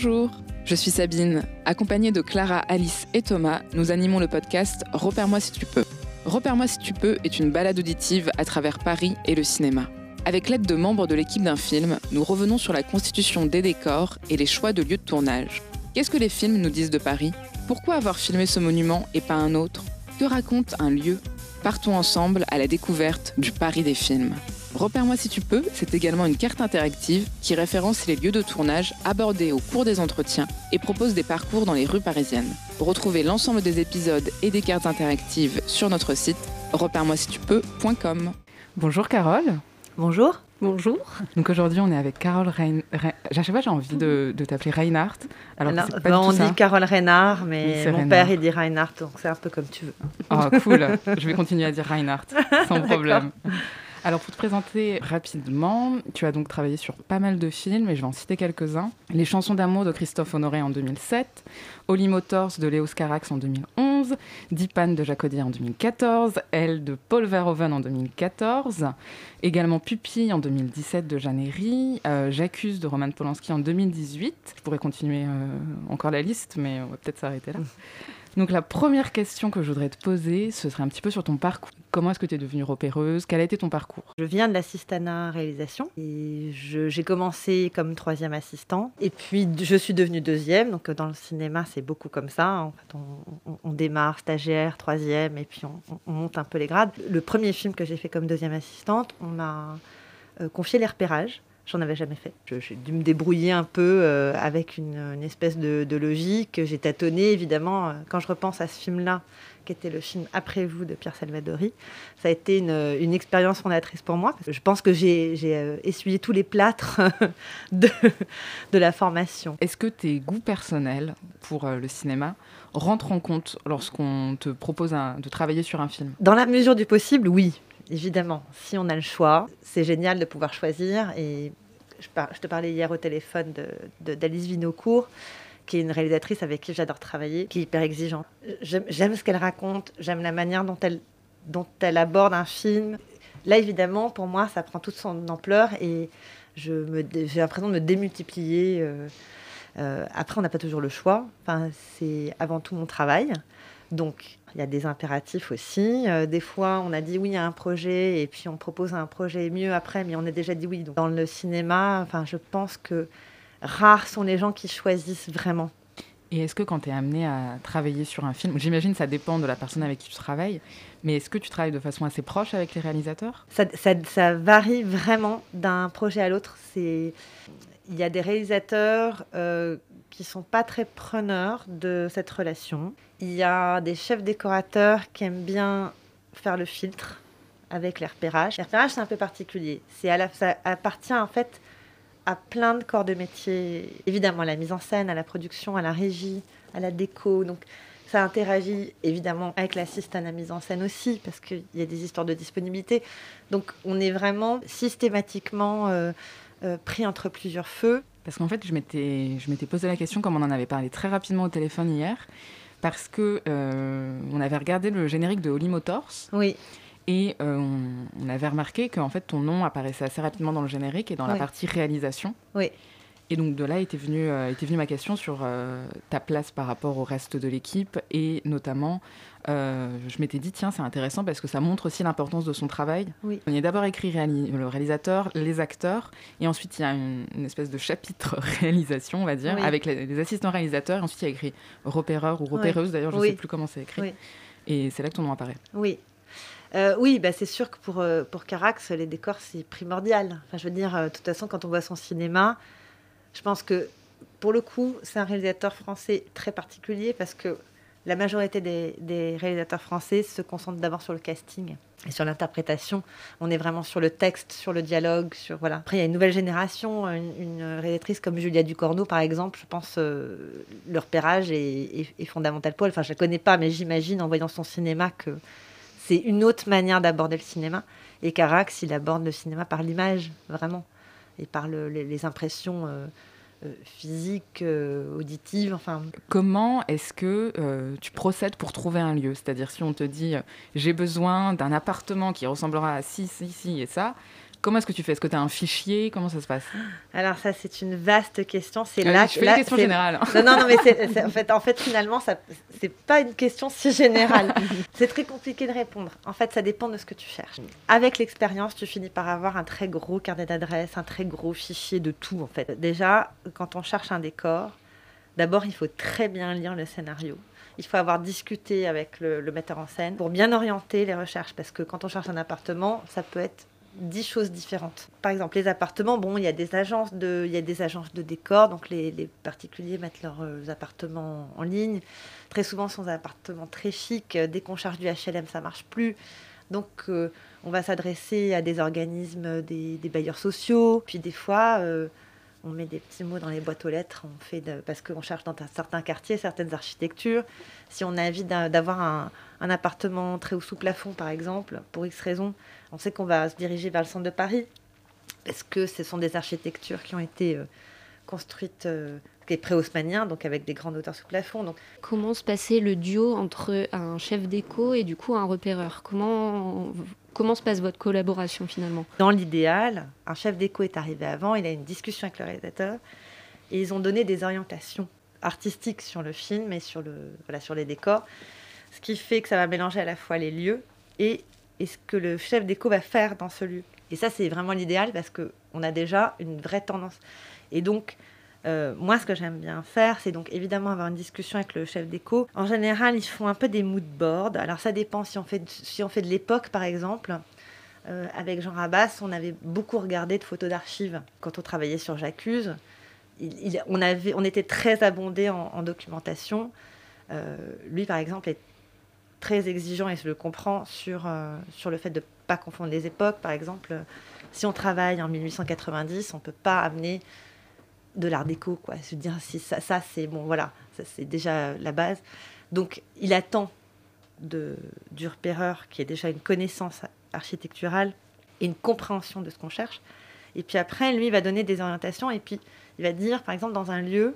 Bonjour, je suis Sabine. Accompagnée de Clara, Alice et Thomas, nous animons le podcast Repère-moi si tu peux. Repère-moi si tu peux est une balade auditive à travers Paris et le cinéma. Avec l'aide de membres de l'équipe d'un film, nous revenons sur la constitution des décors et les choix de lieux de tournage. Qu'est-ce que les films nous disent de Paris? Pourquoi avoir filmé ce monument et pas un autre? Que raconte un lieu? Partons ensemble à la découverte du Paris des films. Repère-moi si tu peux, c'est également une carte interactive qui référence les lieux de tournage abordés au cours des entretiens et propose des parcours dans les rues parisiennes. Retrouvez l'ensemble des épisodes et des cartes interactives sur notre site repère-moi si tu peux.com. Bonjour Carole. Bonjour. Bonjour. Donc aujourd'hui, on est avec Carole Rein... Je sais pas, j'ai envie de, t'appeler Reinhardt. Alors, pas on dit Carole Reinhardt, mais mon père il dit Reinhardt, donc c'est un peu comme tu veux. Oh cool. Je vais continuer à dire Reinhardt, sans problème. Alors pour te présenter rapidement, tu as donc travaillé sur pas mal de films et je vais en citer quelques-uns. Les chansons d'amour de Christophe Honoré en 2007, Holly Motors de Léo Scarax en 2011, Dipan de Jacques en 2014, Elle de Paul Verhoeven en 2014, également Pupille en 2017 de Jeanne euh, J'accuse de Roman Polanski en 2018. Je pourrais continuer euh, encore la liste, mais on va peut-être s'arrêter là. Donc la première question que je voudrais te poser, ce serait un petit peu sur ton parcours. Comment est-ce que tu es devenue repéreuse? Quel a été ton parcours? Je viens de l'assistanat réalisation et j'ai commencé comme troisième assistant et puis je suis devenue deuxième. Donc dans le cinéma, c'est beaucoup comme ça. Fait, on, démarre stagiaire, troisième et puis on, monte un peu les grades. Le premier film que j'ai fait comme deuxième assistante, on m'a euh, confié les repérages. J'en avais jamais fait. J'ai dû me débrouiller un peu euh, avec une, espèce de, logique. J'ai tâtonné, évidemment. Euh, quand je repense à ce film-là, qui était le film Après vous de Pierre Salvadori, ça a été une, expérience fondatrice pour moi. Je pense que j'ai euh, essuyé tous les plâtres de, de la formation. Est-ce que tes goûts personnels pour le cinéma rentrent en compte lorsqu'on te propose de travailler sur un film? Dans la mesure du possible, oui évidemment, si on a le choix, c'est génial de pouvoir choisir. Et je, te parlais hier au téléphone d'Alice de, Vinocourt, qui est une réalisatrice avec qui j'adore travailler, qui est hyper exigeante. J'aime ce qu'elle raconte, j'aime la manière dont elle, aborde un film. Là, évidemment, pour moi, ça prend toute son ampleur et j'ai l'impression de me démultiplier. Euh, euh, après, on n'a pas toujours le choix. Enfin, c'est avant tout mon travail. Donc, il y a des impératifs aussi. Euh, des fois, on a dit oui à un projet et puis on propose un projet mieux après, mais on a déjà dit oui. Donc, dans le cinéma, enfin, je pense que rares sont les gens qui choisissent vraiment. Et est-ce que quand tu es amené à travailler sur un film, j'imagine ça dépend de la personne avec qui tu travailles, mais est-ce que tu travailles de façon assez proche avec les réalisateurs? Ça, ça, varie vraiment d'un projet à l'autre. Il y a des réalisateurs euh, qui sont pas très preneurs de cette relation. Il y a des chefs décorateurs qui aiment bien faire le filtre avec les repérages. Les repérages, c'est un peu particulier. C'est à la, ça appartient en fait à plein de corps de métier. Évidemment, à la mise en scène, à la production, à la régie, à la déco. Donc, ça interagit évidemment avec l'assistant à la mise en scène aussi, parce qu'il y a des histoires de disponibilité. Donc, on est vraiment systématiquement euh, euh, pris entre plusieurs feux. Parce qu'en fait, je m'étais posé la question, comme on en avait parlé très rapidement au téléphone hier, parce que euh, on avait regardé le générique de Holly Motors. Oui. Et euh, on, avait remarqué qu'en fait ton nom apparaissait assez rapidement dans le générique et dans la partie réalisation. Oui. Et donc de là était venue, euh, était venue ma question sur ta place par rapport au reste de l'équipe et notamment euh, je m'étais dit, tiens, c'est intéressant parce que ça montre aussi l'importance de son travail. Oui. On y a d'abord écrit le réalisateur, les acteurs, et ensuite il y a une, espèce de chapitre réalisation, on va dire, avec les, assistants réalisateurs, et ensuite il y a écrit repéreur ou repéreuse, d'ailleurs, je ne sais plus comment c'est écrit. Et c'est là que ton nom apparaît. Oui. Euh, oui, bah c'est sûr que pour, euh, pour Carax, les décors, c'est primordial. Enfin, je veux dire, de toute façon, quand on voit son cinéma, je pense que pour le coup, c'est un réalisateur français très particulier parce que la majorité des, réalisateurs français se concentrent d'abord sur le casting et sur l'interprétation. On est vraiment sur le texte, sur le dialogue, sur voilà. Après, il y a une nouvelle génération, une, réalisatrice comme Julia Ducorneau, par exemple. Je pense euh, le repérage est, fondamental pour elle. Enfin, je la connais pas, mais j'imagine en voyant son cinéma que c'est une autre manière d'aborder le cinéma. Et Carax, il aborde le cinéma par l'image, vraiment, et par les, impressions. Euh, euh, physique, euh, auditive, enfin. Comment est-ce que euh, tu procèdes pour trouver un lieu? C'est-à-dire si on te dit j'ai besoin d'un appartement qui ressemblera à ci, ci, ci et ça, Comment est-ce que tu fais? Est-ce que tu as un fichier? Comment ça se passe? Alors ça, c'est une vaste question. C'est là, oui, je fais là, une question générale. Non, non, non, mais en, fait, en fait, finalement, ça, c'est pas une question si générale. c'est très compliqué de répondre. En fait, ça dépend de ce que tu cherches. Avec l'expérience, tu finis par avoir un très gros carnet d'adresses, un très gros fichier de tout, en fait. Déjà, quand on cherche un décor, d'abord, il faut très bien lire le scénario. Il faut avoir discuté avec le, le metteur en scène pour bien orienter les recherches. Parce que quand on cherche un appartement, ça peut être dix choses différentes. Par exemple, les appartements, bon, il y a des agences de, il y a des agences de décor, donc les, particuliers mettent leurs euh, appartements en ligne. Très souvent, ce sont des appartements très chics. Euh, Dès qu'on charge du HLM, ça marche plus. Donc, euh, on va s'adresser à des organismes, des, bailleurs sociaux. Puis des fois, on met des petits mots dans les boîtes aux lettres. On fait parce qu'on cherche dans un certain quartier, certaines architectures. Si on a envie d'a- d'avoir un, appartement très haut sous plafond, par exemple, pour X raisons, on sait qu'on va se diriger vers le centre de Paris parce que ce sont des architectures qui ont été construites euh, qui est pré-haussmannien, donc avec des grandes hauteurs sous plafond. Donc, Comment se passait le duo entre un chef d'éco et du coup un repéreur? Comment, comment se passe votre collaboration finalement? Dans l'idéal, un chef d'éco est arrivé avant, il a une discussion avec le réalisateur et ils ont donné des orientations artistiques sur le film et sur, le, voilà, sur les décors, ce qui fait que ça va mélanger à la fois les lieux et, et ce que le chef d'éco va faire dans ce lieu. Et ça, c'est vraiment l'idéal parce qu'on a déjà une vraie tendance. Et donc, euh, moi, ce que j'aime bien faire, c'est donc évidemment avoir une discussion avec le chef d'éco. En général, ils font un peu des mood boards. Alors, ça dépend si on fait de, si on fait de l'époque, par exemple. Euh, avec Jean Rabas, on avait beaucoup regardé de photos d'archives quand on travaillait sur J'accuse. On, avait, on était très abondé en, en documentation. Euh, lui, par exemple, est très exigeant et je le comprends sur, sur le fait de ne pas confondre les époques. Par exemple, si on travaille en 1890, on ne peut pas amener de l'art déco. Quoi. Je veux dire, si ça, ça c'est bon, voilà, ça c'est déjà la base. Donc, il attend de, du repéreur qui ait déjà une connaissance architecturale et une compréhension de ce qu'on cherche. Et puis après, lui, il va donner des orientations et puis il va dire, par exemple, dans un lieu,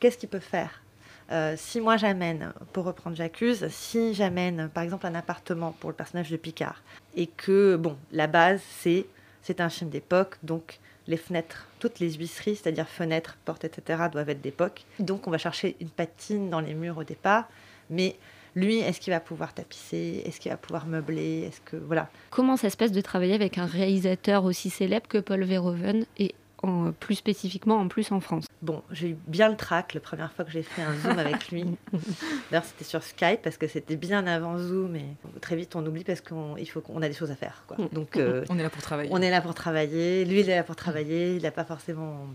qu'est-ce qu'il peut faire? Euh, Si moi j'amène, pour reprendre J'accuse, si j'amène, par exemple, un appartement pour le personnage de Picard et que, bon, la base, c'est c'est un film d'époque, donc les fenêtres, toutes les huisseries, c'est-à-dire fenêtres, portes, etc., doivent être d'époque. Donc on va chercher une patine dans les murs au départ, mais lui, est-ce qu'il va pouvoir tapisser? Est-ce qu'il va pouvoir meubler? Est-ce que voilà Comment ça se passe de travailler avec un réalisateur aussi célèbre que Paul Verhoeven et en- plus spécifiquement en plus en France? Bon, j'ai eu bien le trac la première fois que j'ai fait un Zoom avec lui. D'ailleurs, c'était sur Skype parce que c'était bien avant Zoom et très vite on oublie parce qu'on il faut qu'on a des choses à faire. Quoi. Donc euh, On est là pour travailler. on est là pour travailler. Lui, il est là pour travailler. Il n'a pas forcément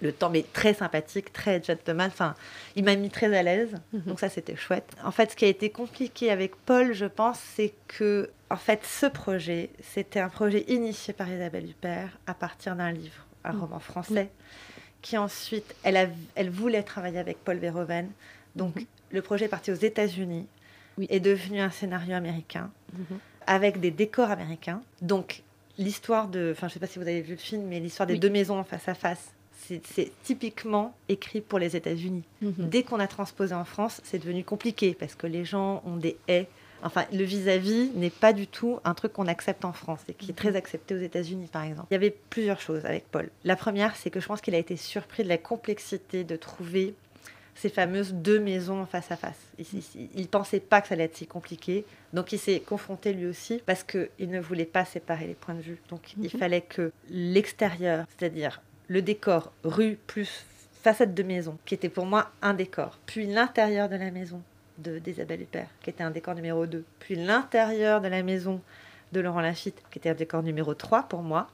le temps, mais très sympathique, très gentleman. Enfin, il m'a mis très à l'aise. Donc ça, c'était chouette. En fait, ce qui a été compliqué avec Paul, je pense, c'est que en fait, ce projet, c'était un projet initié par Isabelle Huppert à partir d'un livre, un Mm. roman français, qui ensuite, elle, a, elle voulait travailler avec Paul Verhoeven. Donc, Mhm. le projet est parti aux États-Unis, Oui. est devenu un scénario américain Mhm. avec des décors américains. Donc, l'histoire de. Enfin, je ne sais pas si vous avez vu le film, mais l'histoire des Oui. deux maisons en face à face, c'est c'est typiquement écrit pour les États-Unis. Mhm. Dès qu'on a transposé en France, c'est devenu compliqué parce que les gens ont des haies. Enfin, le vis-à-vis n'est pas du tout un truc qu'on accepte en France et qui est très accepté aux États-Unis, par exemple. Il y avait plusieurs choses avec Paul. La première, c'est que je pense qu'il a été surpris de la complexité de trouver ces fameuses deux maisons face à face. Il ne pensait pas que ça allait être si compliqué. Donc il s'est confronté lui aussi parce qu'il ne voulait pas séparer les points de vue. Donc il fallait que l'extérieur, c'est-à-dire le décor rue plus façade de maison, qui était pour moi un décor, puis l'intérieur de la maison d'Isabelle Huppert, qui était un décor numéro 2, puis l'intérieur de la maison de Laurent Lafitte, qui était un décor numéro 3 pour moi,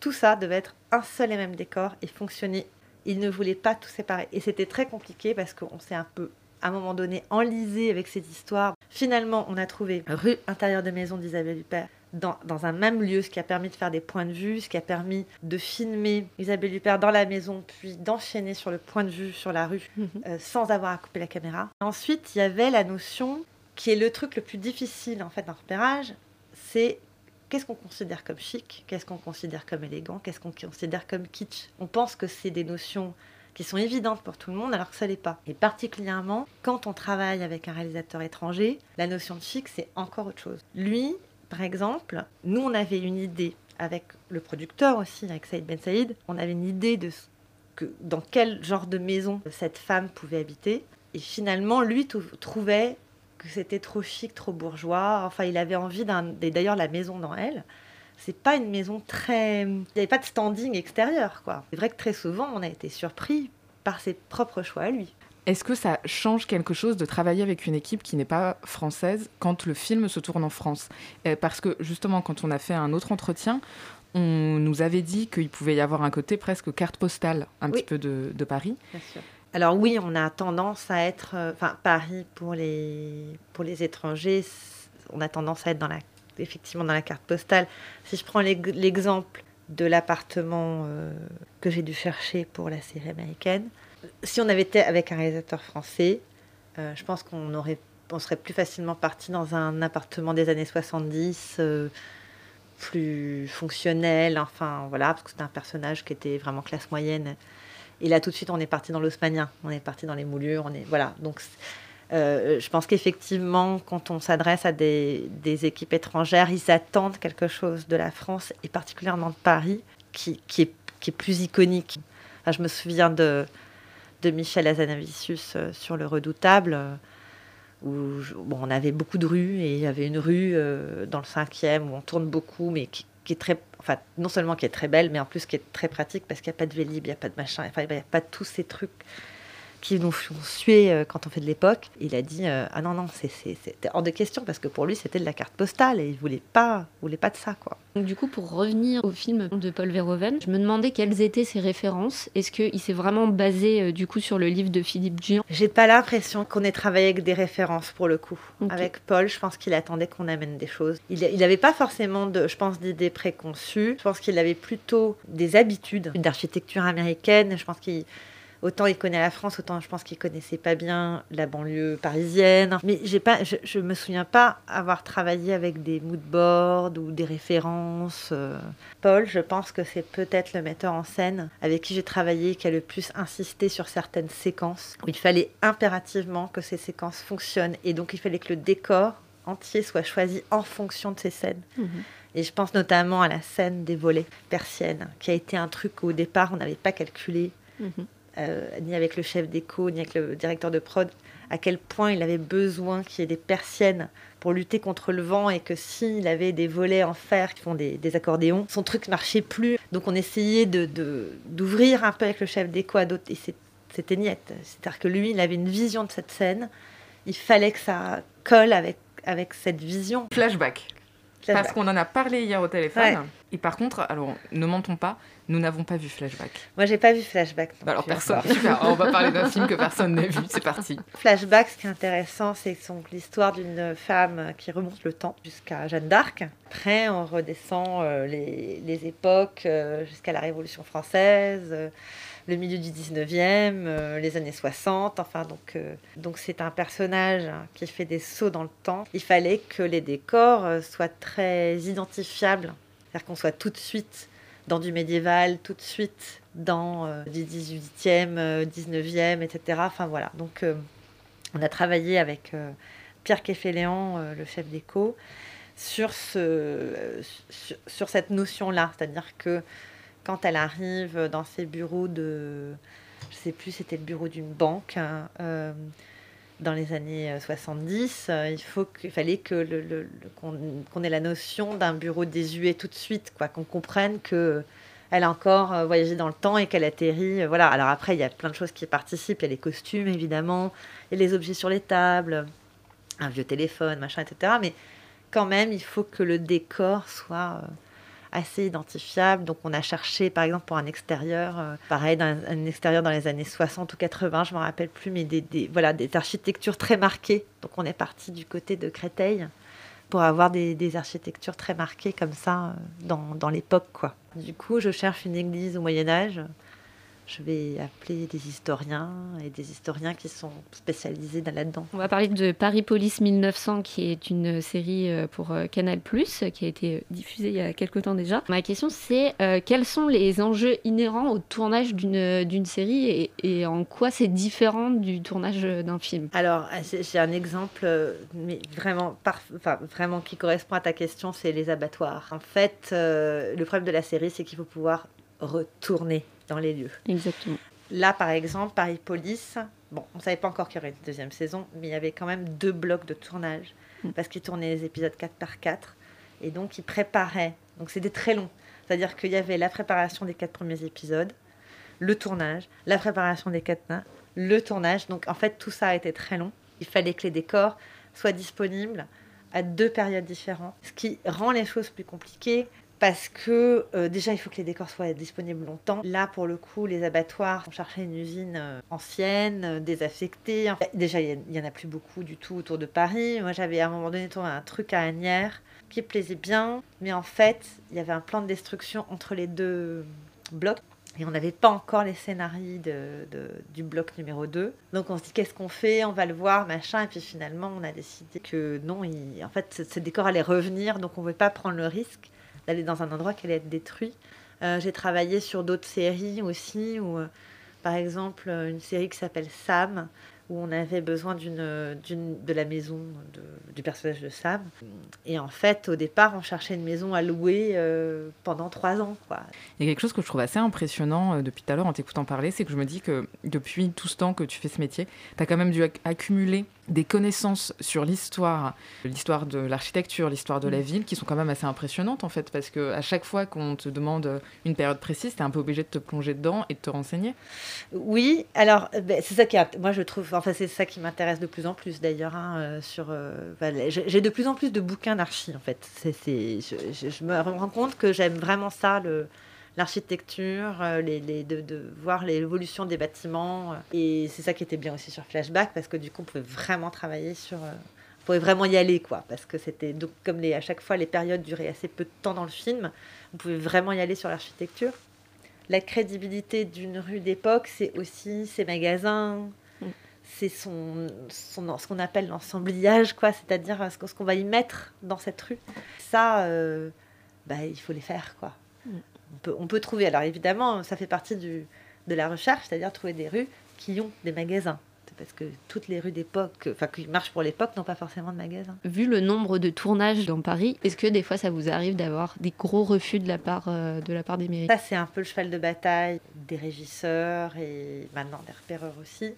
tout ça devait être un seul et même décor et fonctionner. Il ne voulait pas tout séparer. Et c'était très compliqué parce qu'on s'est un peu, à un moment donné, enlisé avec cette histoire. Finalement, on a trouvé rue intérieure de maison d'Isabelle Huppert dans, dans un même lieu, ce qui a permis de faire des points de vue, ce qui a permis de filmer Isabelle Huppert dans la maison, puis d'enchaîner sur le point de vue sur la rue Mhm. euh, sans avoir à couper la caméra. Ensuite, il y avait la notion qui est le truc le plus difficile en fait le repérage, c'est qu'est-ce qu'on considère comme chic, qu'est-ce qu'on considère comme élégant, qu'est-ce qu'on considère comme kitsch. On pense que c'est des notions qui sont évidentes pour tout le monde alors que ça l'est pas. Et particulièrement quand on travaille avec un réalisateur étranger, la notion de chic c'est encore autre chose. Lui, par exemple, nous on avait une idée avec le producteur aussi, avec Saïd Ben Saïd, on avait une idée de que, dans quel genre de maison cette femme pouvait habiter. Et finalement, lui trouvait que c'était trop chic, trop bourgeois. Enfin, il avait envie d'un. D'ailleurs, la maison dans elle, c'est pas une maison très. Il n'y avait pas de standing extérieur, quoi. C'est vrai que très souvent, on a été surpris par ses propres choix à lui. Est-ce que ça change quelque chose de travailler avec une équipe qui n'est pas française quand le film se tourne en France? Parce que justement, quand on a fait un autre entretien, on nous avait dit qu'il pouvait y avoir un côté presque carte postale un petit peu de, de Paris. Bien sûr. Alors oui, on a tendance à être, euh, enfin Paris pour les pour les étrangers, on a tendance à être dans la effectivement dans la carte postale. Si je prends l'exemple de l'appartement euh, que j'ai dû chercher pour la série américaine, si on avait été avec un réalisateur français, euh, je pense qu'on serait plus facilement parti dans un appartement des années 70 plus fonctionnel, enfin voilà, parce que c'était un personnage qui était vraiment classe moyenne et là, tout de suite, on est parti dans l'osmanien, on est parti dans les moulures, on est voilà. Donc, euh, je pense qu'effectivement, quand on s'adresse à des, équipes étrangères, ils attendent quelque chose de la France et particulièrement de Paris qui est, plus iconique. je me souviens de, de Michel Azanavicius euh, sur Le Redoutable, euh, où on avait beaucoup de rues et il y avait une rue dans le cinquième où on tourne beaucoup, mais qui, qui est très, enfin, non seulement qui est très belle, mais en plus qui est très pratique parce qu'il n'y a pas de vélib, il n'y a pas de machin, enfin, il n'y a pas tous ces trucs qui nous font suer euh, quand on fait de l'époque. Il a dit euh, ah non non c'était hors de question parce que pour lui c'était de la carte postale et il voulait pas voulait pas de ça quoi. Donc, du coup pour revenir au film de Paul Verhoeven, je me demandais quelles étaient ses références. Est-ce qu'il s'est vraiment basé euh, du coup sur le livre de Philippe Dion? J'ai pas l'impression qu'on ait travaillé avec des références pour le coup. Avec Paul, je pense qu'il attendait qu'on amène des choses. Il n'avait pas forcément de je pense d'idées préconçues. Je pense qu'il avait plutôt des habitudes d'architecture américaine. Je pense qu'il Autant il connaît la France, autant je pense qu'il connaissait pas bien la banlieue parisienne. Mais j'ai pas, je, je, me souviens pas avoir travaillé avec des moodboards ou des références. Euh. Paul, je pense que c'est peut-être le metteur en scène avec qui j'ai travaillé qui a le plus insisté sur certaines séquences où il fallait impérativement que ces séquences fonctionnent et donc il fallait que le décor entier soit choisi en fonction de ces scènes. Mhm. Et je pense notamment à la scène des volets persiennes, qui a été un truc qu'au départ on n'avait pas calculé. Mhm. Euh, ni avec le chef d'écho, ni avec le directeur de prod, à quel point il avait besoin qu'il y ait des persiennes pour lutter contre le vent et que s'il avait des volets en fer qui font des, accordéons, son truc marchait plus. Donc on essayait de, d'ouvrir un peu avec le chef d'écho à d'autres et c'était niette. C'est-à-dire que lui, il avait une vision de cette scène. Il fallait que ça colle avec, avec cette vision. Flashback. Parce qu'on en a parlé hier au téléphone. Et par contre, alors ne mentons pas, nous n'avons pas vu Flashback. Moi, j'ai pas vu Flashback. Bah alors personne. Super. on va parler d'un film que personne n'a vu. C'est parti. Flashback, ce qui est intéressant, c'est l'histoire d'une femme qui remonte le temps jusqu'à Jeanne d'Arc. Après, on redescend euh, les, époques euh, jusqu'à la Révolution française. Euh, le milieu du 19e, les années 60. Enfin, donc, donc c'est un personnage hein, qui fait des sauts dans le temps. Il fallait que les décors soient très identifiables c'est-à-dire qu'on soit tout de suite dans du médiéval, tout de suite dans euh, du 18e, 19e, etc. Enfin voilà. Donc euh, on a travaillé avec euh, Pierre Keffeléan, le chef d'éco, sur, ce, sur, cette notion-là. C'est-à-dire que quand elle arrive dans ses bureaux de. Je sais plus, c'était le bureau d'une banque. Hein, dans les années 70, euh, euh, il faut fallait que qu'on, ait la notion d'un bureau désuet tout de suite, quoi, qu'on comprenne que elle a encore euh, voyagé dans le temps et qu'elle atterrit. Voilà. Alors après, il y a plein de choses qui participent. Il y a les costumes, évidemment, et les objets sur les tables, un vieux téléphone, machin, etc. Mais quand même, il faut que le décor soit assez identifiable. Donc on a cherché par exemple pour un extérieur, euh, pareil, un, extérieur dans les années 60 ou 80, je ne me rappelle plus, mais des, voilà, des architectures très marquées. Donc on est parti du côté de Créteil pour avoir des, architectures très marquées comme ça euh, dans, dans l'époque. Du coup, je cherche une église au Moyen Âge je vais appeler des historiens et des historiens qui sont spécialisés là-dedans. On va parler de Paris Police 1900, qui est une série euh, pour euh, Canal+, qui a été diffusée il y a quelque temps déjà. Ma question, c'est euh, quels sont les enjeux inhérents au tournage d'une série et, en quoi c'est différent du tournage d'un film? Alors, j'ai un exemple, mais vraiment, enfin, vraiment qui correspond à ta question, c'est les abattoirs. En fait, le problème de la série, c'est qu'il faut pouvoir retourner dans les lieux. Exactement. Là, par exemple, Paris Police, bon, on ne savait pas encore qu'il y aurait une deuxième saison, mais il y avait quand même deux blocs de tournage, mm. parce qu'ils tournaient les épisodes 4 par 4, et donc ils préparaient. Donc c'était très long. C'est-à-dire qu'il y avait la préparation des quatre premiers épisodes, le tournage, la préparation des quatre nains, le tournage. Donc en fait, tout ça a été très long. Il fallait que les décors soient disponibles à deux périodes différentes, ce qui rend les choses plus compliquées parce que euh, déjà il faut que les décors soient disponibles longtemps. Là pour le coup les abattoirs on cherchait une usine euh, ancienne, euh, désaffectée. déjà il n'y en a plus beaucoup du tout autour de Paris. Moi j'avais à un moment donné tourné un truc à Agnières qui plaisait bien, mais en fait il y avait un plan de destruction entre les deux blocs. Et on n'avait pas encore les scénarios du bloc numéro 2. Donc on se dit qu'est-ce qu'on fait? On va le voir, machin. Et puis finalement on a décidé que non, en fait ce décor allait revenir, donc on ne pouvait pas prendre le risque d'aller dans un endroit qui allait être détruit. Euh, j'ai travaillé sur d'autres séries aussi, où, euh, par exemple, une série qui s'appelle Sam, où on avait besoin d'une, de la maison du personnage de Sam. Et en fait, au départ, on cherchait une maison à louer euh, pendant trois ans. Il y a quelque chose que je trouve assez impressionnant depuis tout à l'heure en t'écoutant parler, c'est que je me dis que depuis tout ce temps que tu fais ce métier, tu as quand même dû accumuler des connaissances sur l'histoire, l'histoire de l'architecture, l'histoire de la mm. ville, qui sont quand même assez impressionnantes en fait, parce que à chaque fois qu'on te demande une période précise, tu es un peu obligé de te plonger dedans et de te renseigner. Oui, alors euh, ben, c'est ça qui, moi je trouve, enfin c'est ça qui m'intéresse de plus en plus d'ailleurs. Hein, euh, sur, euh, j'ai de plus en plus de bouquins d'archi en fait. C'est, je, je, me rends compte que j'aime vraiment ça le l'architecture, euh, les, de, voir l'évolution des bâtiments. Et c'est ça qui était bien aussi sur Flashback, parce que du coup, on pouvait vraiment travailler sur... Euh, on pouvait vraiment y aller, quoi. Parce que c'était... Donc, comme les, à chaque fois, les périodes duraient assez peu de temps dans le film, on pouvait vraiment y aller sur l'architecture. La crédibilité d'une rue d'époque, c'est aussi ses magasins, mm. c'est son, son, ce qu'on appelle l'ensemblage, quoi, c'est-à-dire ce qu'on va y mettre dans cette rue. Ça, euh, bah, il faut les faire, quoi. Mm on peut, trouver, alors évidemment, ça fait partie du, de la recherche, c'est-à-dire trouver des rues qui ont des magasins parce que toutes les rues d'époque, enfin qui marchent pour l'époque, n'ont pas forcément de magasins. Vu le nombre de tournages dans Paris, est-ce que des fois ça vous arrive d'avoir des gros refus de la part, euh, de la part des mairies? Ça, c'est un peu le cheval de bataille des régisseurs et maintenant des repéreurs aussi.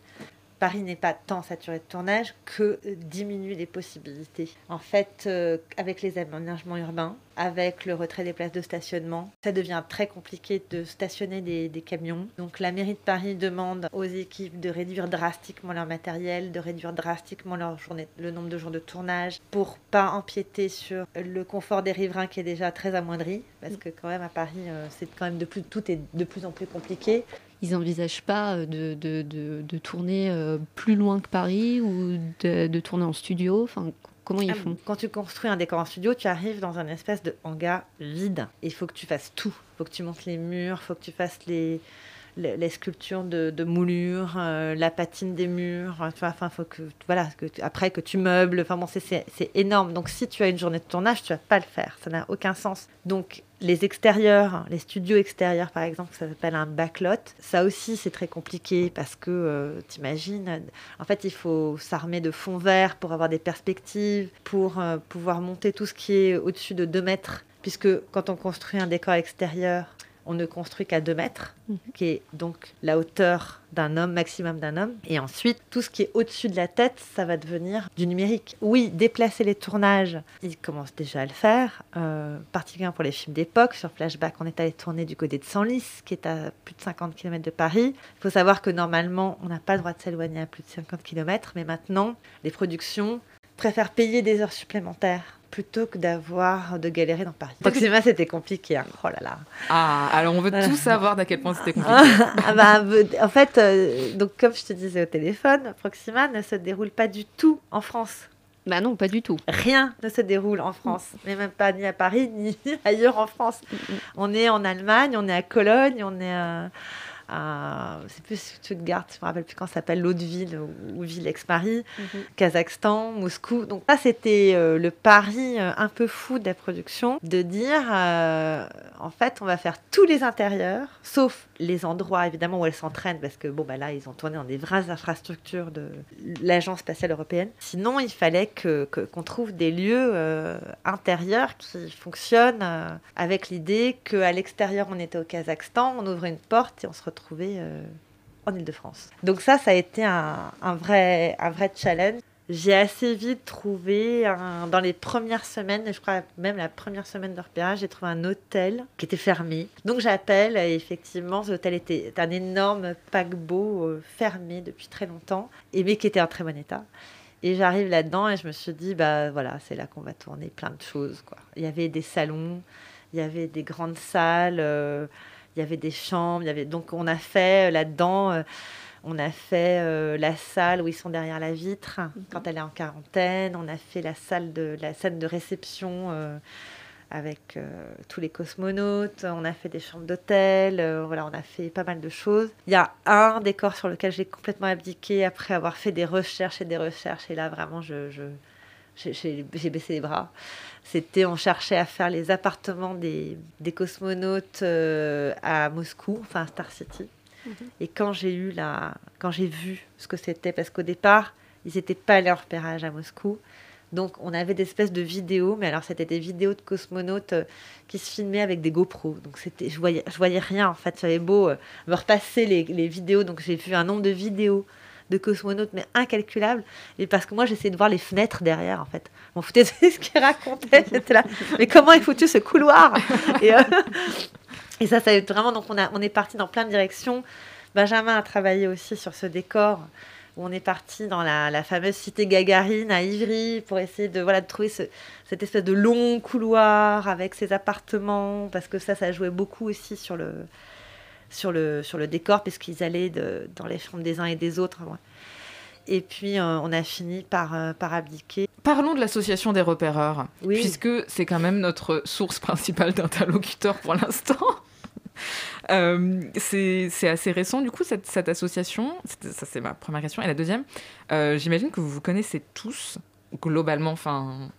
Paris n'est pas tant saturé de tournage que diminuer les possibilités. En fait, euh, avec les aménagements urbains, avec le retrait des places de stationnement, ça devient très compliqué de stationner des, camions. Donc la mairie de Paris demande aux équipes de réduire drastiquement leur matériel, de réduire drastiquement leur journée, le nombre de jours de tournage pour pas empiéter sur le confort des riverains qui est déjà très amoindri. Parce que quand même à Paris, euh, c'est quand même de plus, tout est de plus en plus compliqué ils n'envisagent pas euh, de, de, de, tourner euh, plus loin que Paris ou de, tourner en studio? Enfin, Comment ils ah, font? Quand tu construis un décor en studio, tu arrives dans un espèce de hangar vide. Il faut que tu fasses tout. Il faut que tu montes les murs, il faut que tu fasses les, les, sculptures de, de moulures, euh, la patine des murs. Enfin, faut que voilà, que après que tu meubles. Enfin bon, c'est énorme. Donc si tu as une journée de tournage, tu vas pas le faire. Ça n'a aucun sens. Donc les extérieurs, les studios extérieurs par exemple, ça s'appelle un backlot. Ça aussi c'est très compliqué parce que euh, t'imagines, en fait il faut s'armer de fonds verts pour avoir des perspectives, pour euh, pouvoir monter tout ce qui est au-dessus de 2 mètres. Puisque quand on construit un décor extérieur, on ne construit qu'à 2 mètres, mhm. qui est donc la hauteur d'un homme, maximum d'un homme. Et ensuite, tout ce qui est au-dessus de la tête, ça va devenir du numérique. Oui, déplacer les tournages, ils commencent déjà à le faire, euh, particulièrement pour les films d'époque. Sur Flashback, on est allé tourner du côté de Senlis, qui est à plus de 50 km de Paris. Il faut savoir que normalement, on n'a pas le droit de s'éloigner à plus de 50 km, mais maintenant, les productions préfèrent payer des heures supplémentaires plutôt que d'avoir de galérer dans Paris. Proxima, c'était compliqué. Hein. Oh là là. Ah, alors on veut tout savoir d'à quel point c'était compliqué. ah bah, en fait, euh, donc comme je te disais au téléphone, Proxima ne se déroule pas du tout en France. Bah non, pas du tout. Rien ne se déroule en France, mais même pas ni à Paris ni ailleurs en France. Mm, mm. On est en Allemagne, on est à Cologne, on est à c'est plus Stuttgart, je me rappelle plus quand ça s'appelle, l'autre ville ou, ville ex-Paris, mhm. Kazakhstan, Moscou. Donc ça, c'était euh, le pari euh, un peu fou de la production, de dire, euh, en fait, on va faire tous les intérieurs, sauf les endroits évidemment où elles s'entraînent, parce que bon, bah là, ils ont tourné dans des vraies infrastructures de l'Agence spatiale européenne. Sinon, il fallait que, qu'on trouve des lieux intérieurs qui fonctionnent avec l'idée qu'à l'extérieur, on était au Kazakhstan, on ouvrait une porte et on se retrouver euh, en Ile-de-France. Donc ça, ça a été un, vrai, un vrai challenge. J'ai assez vite trouvé, dans les premières semaines, je crois même la première semaine de repérage, j'ai trouvé un hôtel qui était fermé. Donc j'appelle et effectivement, cet hôtel était un énorme paquebot euh, fermé depuis très longtemps, mais qui était en très bon état. Et j'arrive là-dedans et je me suis dit, bah voilà, c'est là qu'on va tourner plein de choses. Il y avait des salons, il y avait des grandes salles. Euh, il y avait des chambres, il y avait donc on a fait euh, là-dedans, euh, on a fait euh, la salle où ils sont derrière la vitre mhm. quand elle est en quarantaine, on a fait la salle de la scène de réception avec tous les cosmonautes, on a fait des chambres d'hôtel, voilà, on a fait pas mal de choses. Il y a un décor sur lequel j'ai complètement abdiqué après avoir fait des recherches et des recherches et là vraiment je j'ai baissé les bras. C'était, on cherchait à faire les appartements des, des cosmonautes euh, à Moscou, enfin Star City. Mhm. Et quand j'ai eu la, quand j'ai vu ce que c'était, parce qu'au départ, ils n'étaient pas allés en repérage à Moscou. Donc, on avait des espèces de vidéos, mais alors c'était des vidéos de cosmonautes euh, qui se filmaient avec des GoPros. Donc, c'était, je voyais, je voyais rien en fait. J'avais beau euh, me repasser les, les vidéos, donc j'ai vu un nombre de vidéos de cosmonautes, mais incalculable. Et parce que moi, j'essayais de voir les fenêtres derrière, en fait. On foutait de ce qu'il racontait. J'étais là, mais comment est foutu ce couloir? Et, euh, et, ça, ça a vraiment. Donc, on, a, on est parti dans plein de directions. Benjamin a travaillé aussi sur ce décor où on est parti dans la, fameuse cité Gagarine à Ivry pour essayer de, voilà, de trouver cette espèce de long couloir avec ses appartements, parce que ça, ça jouait beaucoup aussi sur le, sur le, sur le décor, puisqu'ils allaient de, dans les chambres des uns et des autres. Et puis, euh, on a fini par, euh, par abdiquer. Parlons de l'association des repéreurs, puisque c'est quand même notre source principale d'interlocuteurs pour l'instant. Euh, c'est assez récent, du coup, cette, cette association. Ça, c'est ma première question. Et la deuxième, j'imagine que vous vous connaissez tous, globalement, enfin,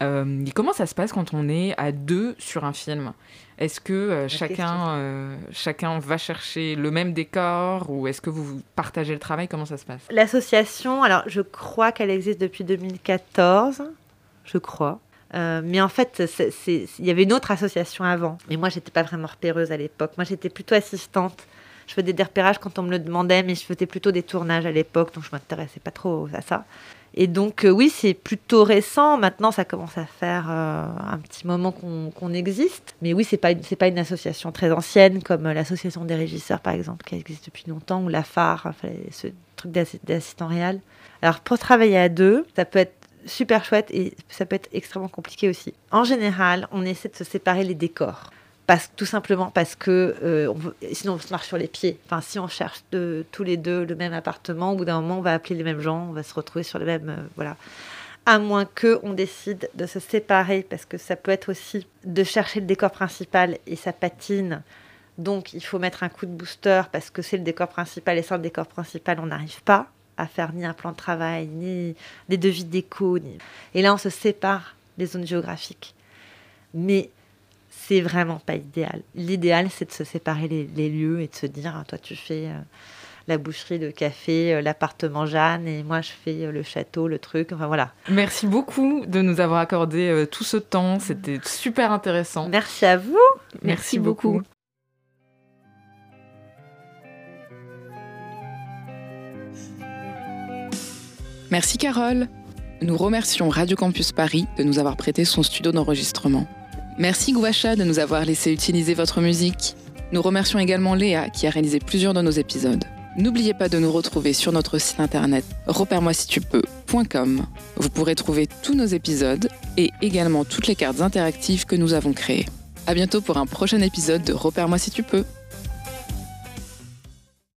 euh, comment ça se passe quand on est à deux sur un film? Est-ce que euh, chacun, euh, chacun va chercher le même décor ou est-ce que vous partagez le travail? Comment ça se passe? L'association, alors je crois qu'elle existe depuis 2014, je crois. mais en fait, il y avait une autre association avant. Mais moi, j'étais pas vraiment repéreuse à l'époque. Moi, j'étais plutôt assistante. Je faisais des repérages quand on me le demandait, mais je faisais plutôt des tournages à l'époque, donc je m'intéressais pas trop à ça. Et donc, euh, oui, c'est plutôt récent. Maintenant, ça commence à faire euh, un petit moment qu'on existe. Mais oui, c'est pas, pas une association très ancienne comme euh, l'association des régisseurs, par exemple, qui existe depuis longtemps, ou la phare, ce truc d'assistant réel. Alors, pour travailler à deux, ça peut être super chouette et ça peut être extrêmement compliqué aussi. En général, on essaie de se séparer les décors tout simplement parce que euh, sinon on se marche sur les pieds. Enfin, si on cherche tous les deux le même appartement, au bout d'un moment on va appeler les mêmes gens, on va se retrouver sur les mêmes, euh, voilà. À moins que on décide de se séparer, parce que ça peut être aussi de chercher le décor principal et ça patine. Donc il faut mettre un coup de booster parce que c'est le décor principal et sans le décor principal on n'arrive pas à faire ni un plan de travail, ni des devis déco. Et là on se sépare des zones géographiques. Mais c'est vraiment pas idéal. L'idéal, c'est de se séparer les, lieux et de se dire, ah, toi, tu fais euh, la boucherie, le café, euh, l'appartement Jeanne, et moi, je fais euh, le château, le truc. Enfin, voilà. Merci beaucoup de nous avoir accordé tout ce temps. C'était super intéressant. Merci à vous. Merci, beaucoup. Merci Carole. Nous remercions Radio Campus Paris de nous avoir prêté son studio d'enregistrement. Merci Gouacha de nous avoir laissé utiliser votre musique. Nous remercions également Léa qui a réalisé plusieurs de nos épisodes. N'oubliez pas de nous retrouver sur notre site internet repère-moi si tu peux.com. Vous pourrez trouver tous nos épisodes et également toutes les cartes interactives que nous avons créées. À bientôt pour un prochain épisode de Repère-moi si tu peux.